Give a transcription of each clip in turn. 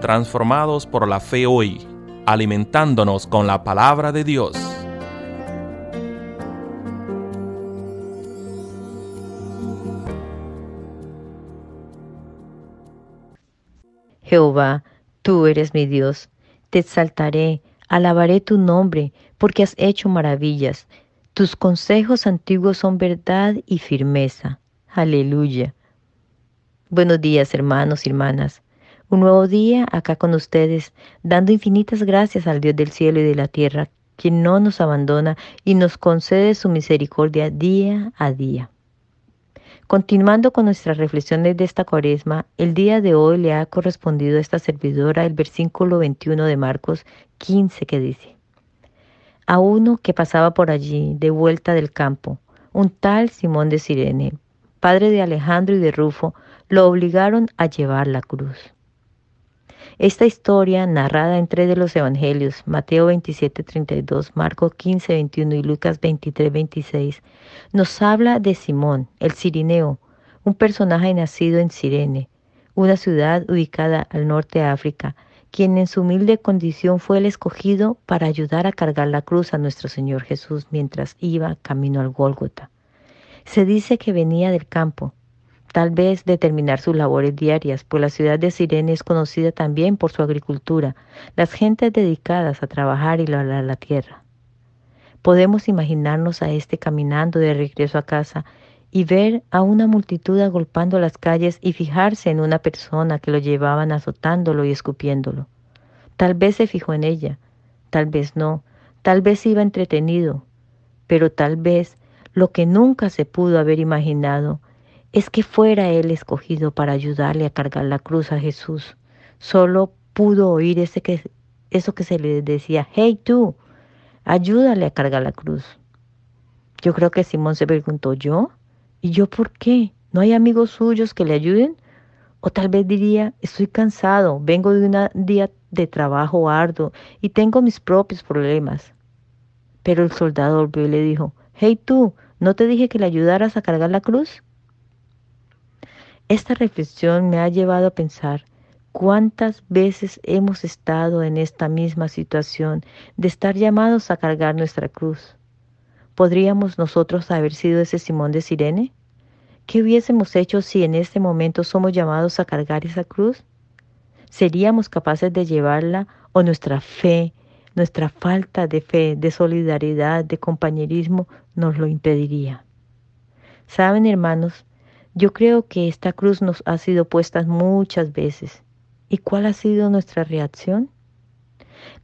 transformados por la fe hoy, alimentándonos con la palabra de Dios. Jehová, tú eres mi Dios, te exaltaré, alabaré tu nombre, porque has hecho maravillas. Tus consejos antiguos son verdad y firmeza. Aleluya. Buenos días, hermanos y hermanas. Un nuevo día acá con ustedes, dando infinitas gracias al Dios del cielo y de la tierra, quien no nos abandona y nos concede su misericordia día a día. Continuando con nuestras reflexiones de esta cuaresma, el día de hoy le ha correspondido a esta servidora el versículo 21 de Marcos 15 que dice, A uno que pasaba por allí de vuelta del campo, un tal Simón de Sirene, padre de Alejandro y de Rufo, lo obligaron a llevar la cruz. Esta historia, narrada en tres de los evangelios, Mateo 27, 32, Marcos 15, 21 y Lucas 23, 26, nos habla de Simón, el Cirineo, un personaje nacido en Sirene, una ciudad ubicada al norte de África, quien en su humilde condición fue el escogido para ayudar a cargar la cruz a nuestro Señor Jesús mientras iba camino al Gólgota. Se dice que venía del campo, tal vez de terminar sus labores diarias, pues la ciudad de Sirene es conocida también por su agricultura, las gentes dedicadas a trabajar y labrar la tierra. Podemos imaginarnos a este caminando de regreso a casa y ver a una multitud agolpando las calles y fijarse en una persona que lo llevaban azotándolo y escupiéndolo. Tal vez se fijó en ella, tal vez no, tal vez iba entretenido, pero tal vez lo que nunca se pudo haber imaginado es que fuera él escogido para ayudarle a cargar la cruz a Jesús. Solo pudo oír ese que, eso que se le decía, hey tú, ayúdale a cargar la cruz. Yo creo que Simón se preguntó, ¿yo? ¿Y yo por qué? ¿No hay amigos suyos que le ayuden? O tal vez diría, estoy cansado, vengo de un día de trabajo arduo y tengo mis propios problemas. Pero el soldado volvió y le dijo, hey tú, ¿no te dije que le ayudaras a cargar la cruz? Esta reflexión me ha llevado a pensar cuántas veces hemos estado en esta misma situación de estar llamados a cargar nuestra cruz. ¿Podríamos nosotros haber sido ese Simón de Sirene? ¿Qué hubiésemos hecho si en este momento somos llamados a cargar esa cruz? ¿Seríamos capaces de llevarla o nuestra fe, nuestra falta de fe, de solidaridad, de compañerismo nos lo impediría? Saben, hermanos, yo creo que esta cruz nos ha sido puesta muchas veces. ¿Y cuál ha sido nuestra reacción?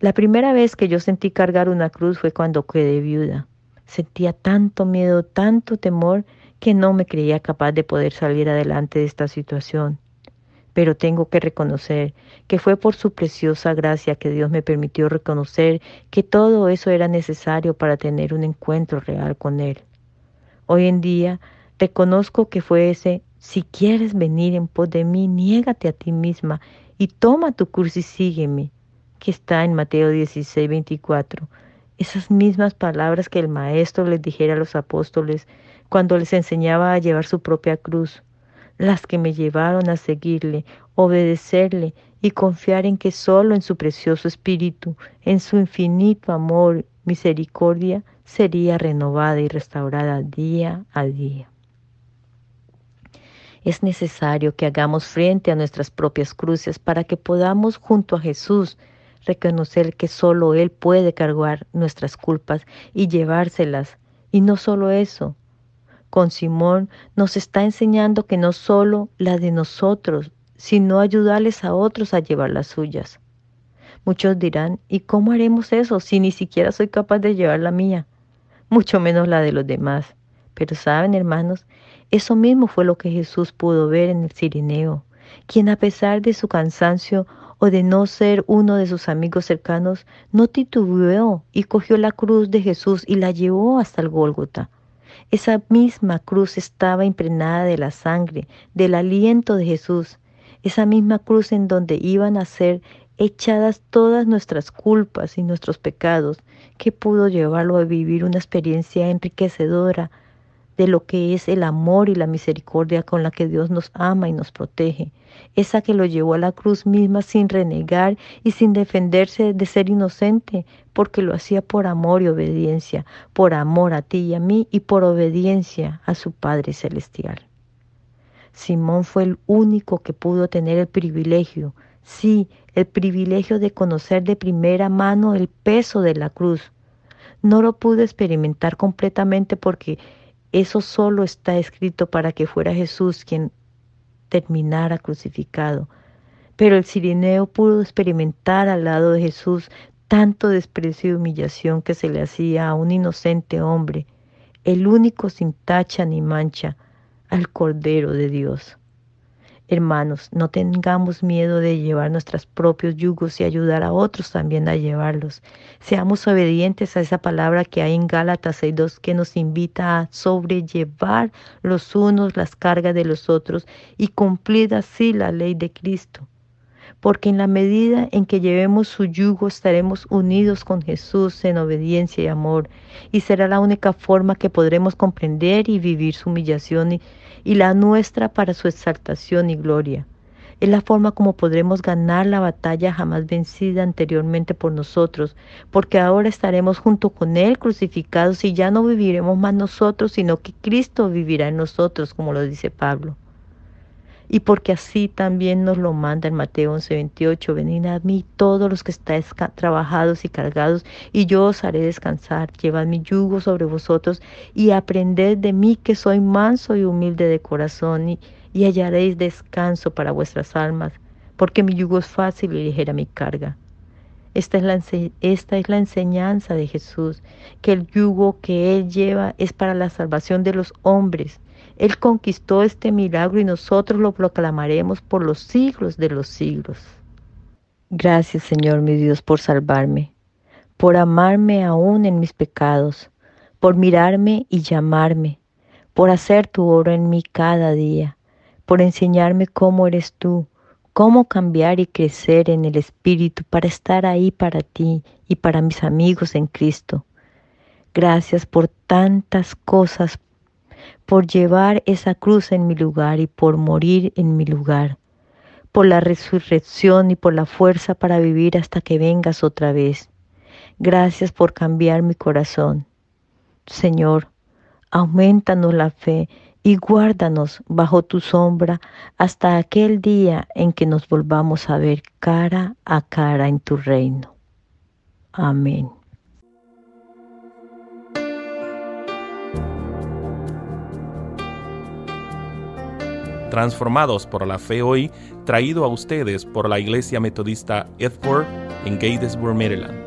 La primera vez que yo sentí cargar una cruz fue cuando quedé viuda. Sentía tanto miedo, tanto temor, que no me creía capaz de poder salir adelante de esta situación. Pero tengo que reconocer que fue por su preciosa gracia que Dios me permitió reconocer que todo eso era necesario para tener un encuentro real con Él. Hoy en día Reconozco que fue ese, si quieres venir en pos de mí, niégate a ti misma y toma tu cruz y sígueme, que está en Mateo 16, 24. Esas mismas palabras que el Maestro les dijera a los apóstoles cuando les enseñaba a llevar su propia cruz, las que me llevaron a seguirle, obedecerle y confiar en que solo en su precioso Espíritu, en su infinito amor, misericordia, sería renovada y restaurada día a día. Es necesario que hagamos frente a nuestras propias cruces para que podamos junto a Jesús reconocer que solo Él puede cargar nuestras culpas y llevárselas. Y no solo eso, con Simón nos está enseñando que no solo la de nosotros, sino ayudarles a otros a llevar las suyas. Muchos dirán, ¿y cómo haremos eso si ni siquiera soy capaz de llevar la mía? Mucho menos la de los demás. Pero saben, hermanos, eso mismo fue lo que Jesús pudo ver en el Cirineo, quien a pesar de su cansancio o de no ser uno de sus amigos cercanos, no titubeó y cogió la cruz de Jesús y la llevó hasta el Gólgota. Esa misma cruz estaba impregnada de la sangre, del aliento de Jesús, esa misma cruz en donde iban a ser echadas todas nuestras culpas y nuestros pecados, que pudo llevarlo a vivir una experiencia enriquecedora de lo que es el amor y la misericordia con la que Dios nos ama y nos protege. Esa que lo llevó a la cruz misma sin renegar y sin defenderse de ser inocente, porque lo hacía por amor y obediencia, por amor a ti y a mí y por obediencia a su Padre Celestial. Simón fue el único que pudo tener el privilegio, sí, el privilegio de conocer de primera mano el peso de la cruz. No lo pudo experimentar completamente porque eso solo está escrito para que fuera Jesús quien terminara crucificado. Pero el sirineo pudo experimentar al lado de Jesús tanto desprecio y humillación que se le hacía a un inocente hombre, el único sin tacha ni mancha, al Cordero de Dios. Hermanos, no tengamos miedo de llevar nuestros propios yugos y ayudar a otros también a llevarlos. Seamos obedientes a esa palabra que hay en Gálatas 6.2 que nos invita a sobrellevar los unos las cargas de los otros y cumplir así la ley de Cristo porque en la medida en que llevemos su yugo estaremos unidos con Jesús en obediencia y amor, y será la única forma que podremos comprender y vivir su humillación y, y la nuestra para su exaltación y gloria. Es la forma como podremos ganar la batalla jamás vencida anteriormente por nosotros, porque ahora estaremos junto con Él crucificados y ya no viviremos más nosotros, sino que Cristo vivirá en nosotros, como lo dice Pablo y porque así también nos lo manda en Mateo 11:28, venid a mí todos los que estáis trabajados y cargados, y yo os haré descansar, llevad mi yugo sobre vosotros y aprended de mí que soy manso y humilde de corazón, y, hallaréis descanso para vuestras almas, porque mi yugo es fácil y ligera mi carga. Esta es, la, esta es la enseñanza de Jesús, que el yugo que Él lleva es para la salvación de los hombres él conquistó este milagro y nosotros lo proclamaremos por los siglos de los siglos. Gracias Señor mi Dios por salvarme, por amarme aún en mis pecados, por mirarme y llamarme, por hacer tu oro en mí cada día, por enseñarme cómo eres tú, cómo cambiar y crecer en el Espíritu para estar ahí para ti y para mis amigos en Cristo. Gracias por tantas cosas por llevar esa cruz en mi lugar y por morir en mi lugar, por la resurrección y por la fuerza para vivir hasta que vengas otra vez. Gracias por cambiar mi corazón. Señor, aumentanos la fe y guárdanos bajo tu sombra hasta aquel día en que nos volvamos a ver cara a cara en tu reino. Amén. Transformados por la fe hoy, traído a ustedes por la Iglesia Metodista Edford en Gatesburg, Maryland.